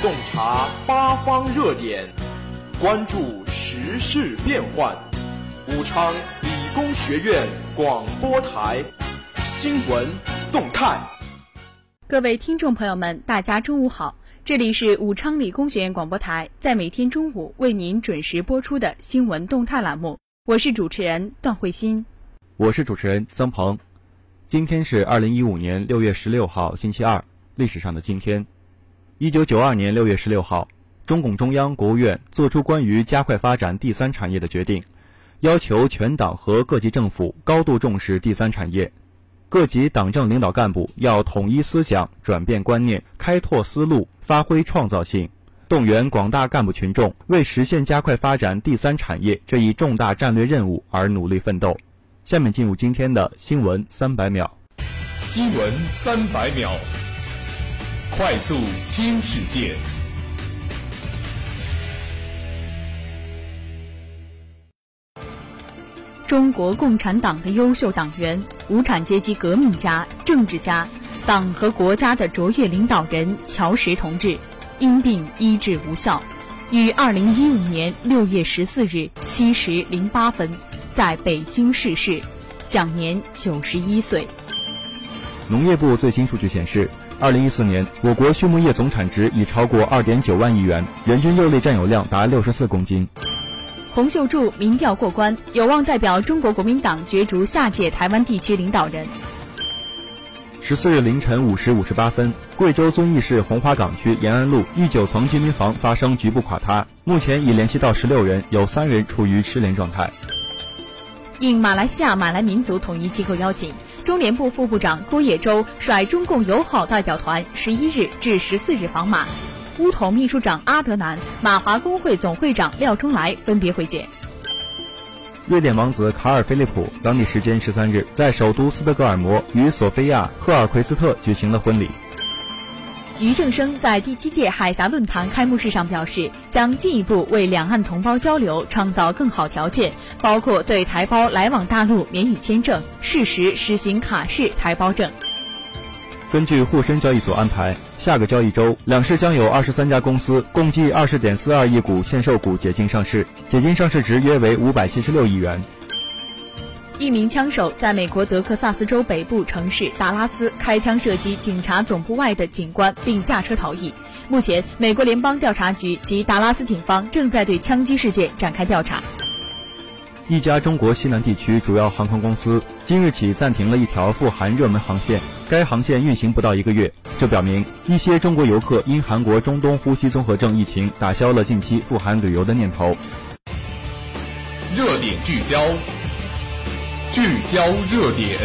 洞察八方热点，关注时事变幻。武昌理工学院广播台新闻动态。各位听众朋友们，大家中午好，这里是武昌理工学院广播台，在每天中午为您准时播出的新闻动态栏目，我是主持人段慧欣，我是主持人曾鹏。今天是二零一五年六月十六号，星期二，历史上的今天。一九九二年六月十六号，中共中央、国务院作出关于加快发展第三产业的决定，要求全党和各级政府高度重视第三产业，各级党政领导干部要统一思想、转变观念、开拓思路、发挥创造性，动员广大干部群众为实现加快发展第三产业这一重大战略任务而努力奋斗。下面进入今天的新闻三百秒。新闻三百秒。快速听世界。中国共产党的优秀党员、无产阶级革命家、政治家，党和国家的卓越领导人乔石同志，因病医治无效，于二零一五年六月十四日七时零八分在北京逝世，享年九十一岁。农业部最新数据显示。二零一四年，我国畜牧业总产值已超过二点九万亿元，人均肉类占有量达六十四公斤。洪秀柱民调过关，有望代表中国国民党角逐下届台湾地区领导人。十四日凌晨五时五十八分，贵州遵义市红花岗区延安路一九层居民房发生局部垮塌，目前已联系到十六人，有三人处于失联状态。应马来西亚马来民族统一机构邀请。中联部副部长郭业洲率中共友好代表团十一日至十四日访马，乌统秘书长阿德南、马华工会总会长廖中来分别会见。瑞典王子卡尔·菲利普当地时间十三日在首都斯德哥尔摩与索菲亚·赫尔奎斯特举行了婚礼。俞正声在第七届海峡论坛开幕式上表示，将进一步为两岸同胞交流创造更好条件，包括对台胞来往大陆免予签证，适时实行卡式台胞证。根据沪深交易所安排，下个交易周两市将有二十三家公司共计二十点四二亿股限售股解禁上市，解禁上市值约为五百七十六亿元。一名枪手在美国德克萨斯州北部城市达拉斯开枪射击警察总部外的警官，并驾车逃逸。目前，美国联邦调查局及达拉斯警方正在对枪击事件展开调查。一家中国西南地区主要航空公司今日起暂停了一条富含热门航线，该航线运行不到一个月，这表明一些中国游客因韩国中东呼吸综合症疫情打消了近期赴韩旅游的念头。热点聚焦。聚焦热点。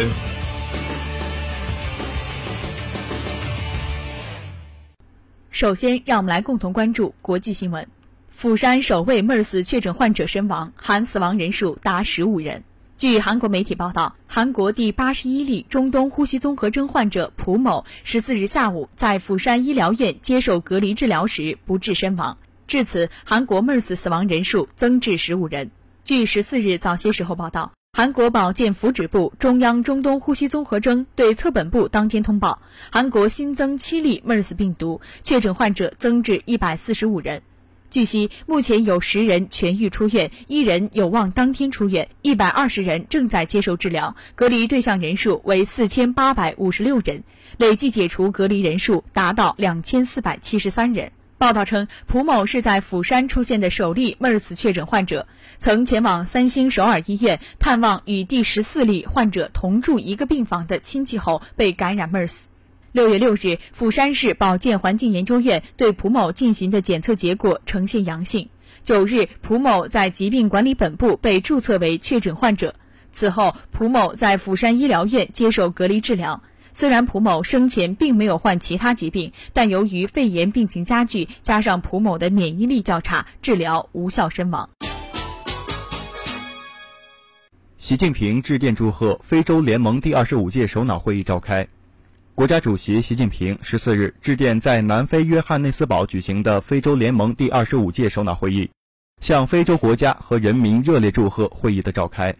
首先，让我们来共同关注国际新闻：釜山首位 MERS 确诊患者身亡，含死亡人数达十五人。据韩国媒体报道，韩国第八十一例中东呼吸综合征患者蒲某十四日下午在釜山医疗院接受隔离治疗时不治身亡，至此，韩国 MERS 死亡人数增至十五人。据十四日早些时候报道。韩国保健福祉部中央中东呼吸综合征对策本部当天通报，韩国新增七例 MERS 病毒确诊患者增至一百四十五人。据悉，目前有十人痊愈出院，一人有望当天出院，一百二十人正在接受治疗，隔离对象人数为四千八百五十六人，累计解除隔离人数达到两千四百七十三人。报道称，蒲某是在釜山出现的首例 MERS 确诊患者，曾前往三星首尔医院探望与第十四例患者同住一个病房的亲戚后被感染 MERS。六月六日，釜山市保健环境研究院对蒲某进行的检测结果呈现阳性。九日，蒲某在疾病管理本部被注册为确诊患者。此后，蒲某在釜山医疗院接受隔离治疗。虽然蒲某生前并没有患其他疾病，但由于肺炎病情加剧，加上蒲某的免疫力较差，治疗无效身亡。习近平致电祝贺非洲联盟第二十五届首脑会议召开。国家主席习近平十四日致电在南非约翰内斯堡举行的非洲联盟第二十五届首脑会议，向非洲国家和人民热烈祝贺会议的召开。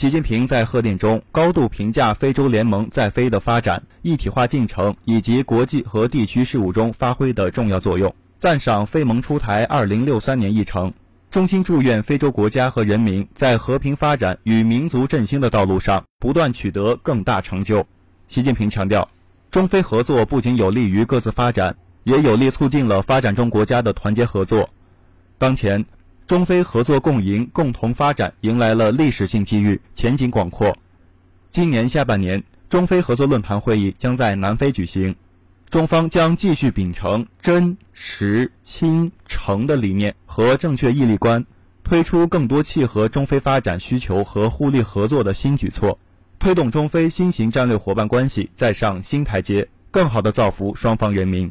习近平在贺电中高度评价非洲联盟在非的发展、一体化进程以及国际和地区事务中发挥的重要作用，赞赏非盟出台2063年议程，衷心祝愿非洲国家和人民在和平发展与民族振兴的道路上不断取得更大成就。习近平强调，中非合作不仅有利于各自发展，也有力促进了发展中国家的团结合作。当前。中非合作共赢、共同发展迎来了历史性机遇，前景广阔。今年下半年，中非合作论坛会议将在南非举行，中方将继续秉承真、实、亲、诚的理念和正确毅力观，推出更多契合中非发展需求和互利合作的新举措，推动中非新型战略伙伴关系再上新台阶，更好地造福双方人民。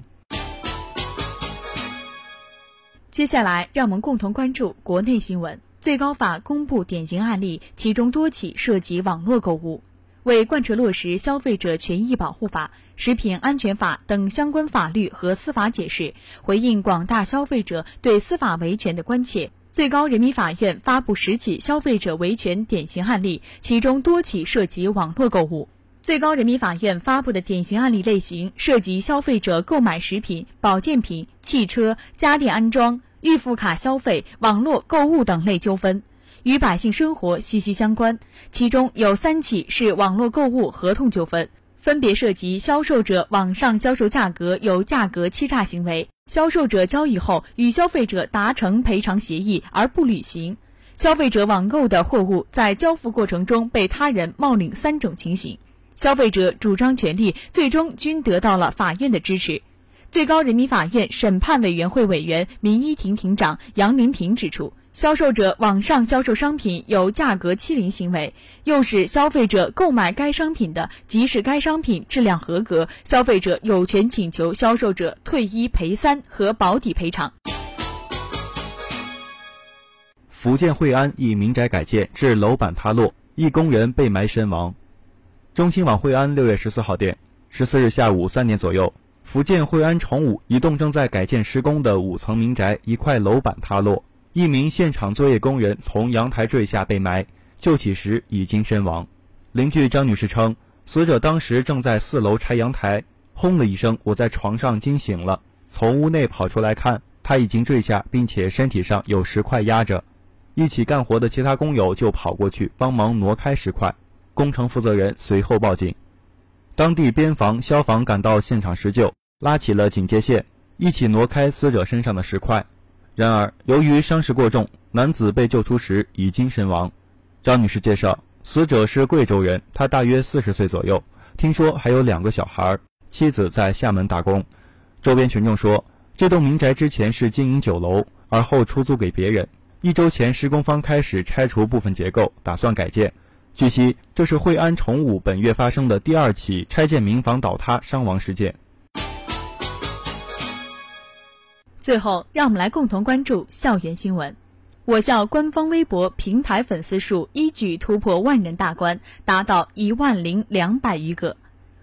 接下来，让我们共同关注国内新闻。最高法公布典型案例，其中多起涉及网络购物。为贯彻落实消费者权益保护法、食品安全法等相关法律和司法解释，回应广大消费者对司法维权的关切，最高人民法院发布十起消费者维权典型案例，其中多起涉及网络购物。最高人民法院发布的典型案例类型涉及消费者购买食品、保健品、汽车、家电安装。预付卡消费、网络购物等类纠纷，与百姓生活息息相关。其中有三起是网络购物合同纠纷，分别涉及销售者网上销售价格有价格欺诈行为，销售者交易后与消费者达成赔偿协议而不履行，消费者网购的货物在交付过程中被他人冒领三种情形，消费者主张权利最终均得到了法院的支持。最高人民法院审判委员会委员、民一庭庭长杨林平指出，销售者网上销售商品有价格欺凌行为，诱使消费者购买该商品的，即使该商品质量合格，消费者有权请求销售者退一赔三和保底赔偿。福建惠安一民宅改建致楼板塌落，一工人被埋身亡。中新网惠安六月十四号电，十四日下午三点左右。福建惠安崇武一栋正在改建施工的五层民宅，一块楼板塌落，一名现场作业工人从阳台坠下被埋，救起时已经身亡。邻居张女士称，死者当时正在四楼拆阳台，轰的一声，我在床上惊醒了，从屋内跑出来看，他已经坠下，并且身体上有石块压着。一起干活的其他工友就跑过去帮忙挪开石块，工程负责人随后报警，当地边防、消防赶到现场施救。拉起了警戒线，一起挪开死者身上的石块。然而，由于伤势过重，男子被救出时已经身亡。张女士介绍，死者是贵州人，他大约四十岁左右，听说还有两个小孩，妻子在厦门打工。周边群众说，这栋民宅之前是经营酒楼，而后出租给别人。一周前，施工方开始拆除部分结构，打算改建。据悉，这是惠安崇武本月发生的第二起拆建民房倒塌伤亡事件。最后，让我们来共同关注校园新闻。我校官方微博平台粉丝数一举突破万人大关，达到一万零两百余个。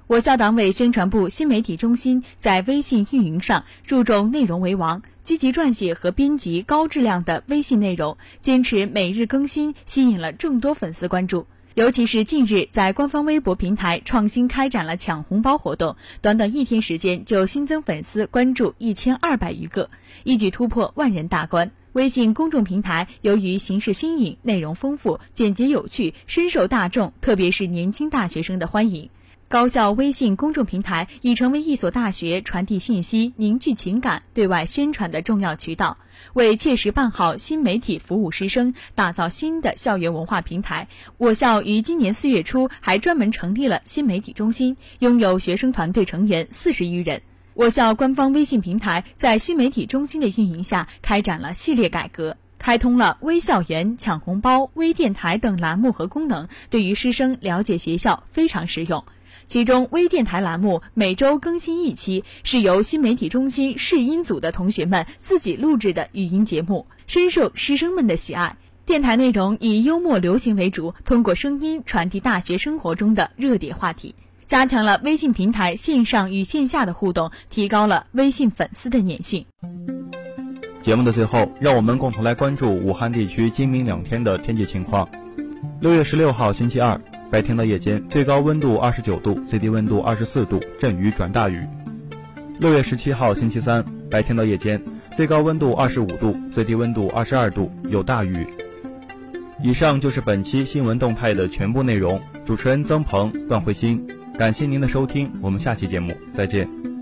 我校党委宣传部新媒体中心在微信运营上注重内容为王，积极撰写和编辑高质量的微信内容，坚持每日更新，吸引了众多粉丝关注。尤其是近日，在官方微博平台创新开展了抢红包活动，短短一天时间就新增粉丝关注一千二百余个，一举突破万人大关。微信公众平台由于形式新颖、内容丰富、简洁有趣，深受大众，特别是年轻大学生的欢迎。高校微信公众平台已成为一所大学传递信息、凝聚情感、对外宣传的重要渠道，为切实办好新媒体服务师生、打造新的校园文化平台。我校于今年四月初还专门成立了新媒体中心，拥有学生团队成员四十余人。我校官方微信平台在新媒体中心的运营下，开展了系列改革，开通了微校园、抢红包、微电台等栏目和功能，对于师生了解学校非常实用。其中，微电台栏目每周更新一期，是由新媒体中心试音组的同学们自己录制的语音节目，深受师生们的喜爱。电台内容以幽默流行为主，通过声音传递大学生活中的热点话题，加强了微信平台线上与线下的互动，提高了微信粉丝的粘性。节目的最后，让我们共同来关注武汉地区今明两天的天气情况。六月十六号星期二，白天到夜间最高温度二十九度，最低温度二十四度，阵雨转大雨。六月十七号星期三，白天到夜间最高温度二十五度，最低温度二十二度，有大雨。以上就是本期新闻动态的全部内容。主持人曾鹏、段慧欣，感谢您的收听，我们下期节目再见。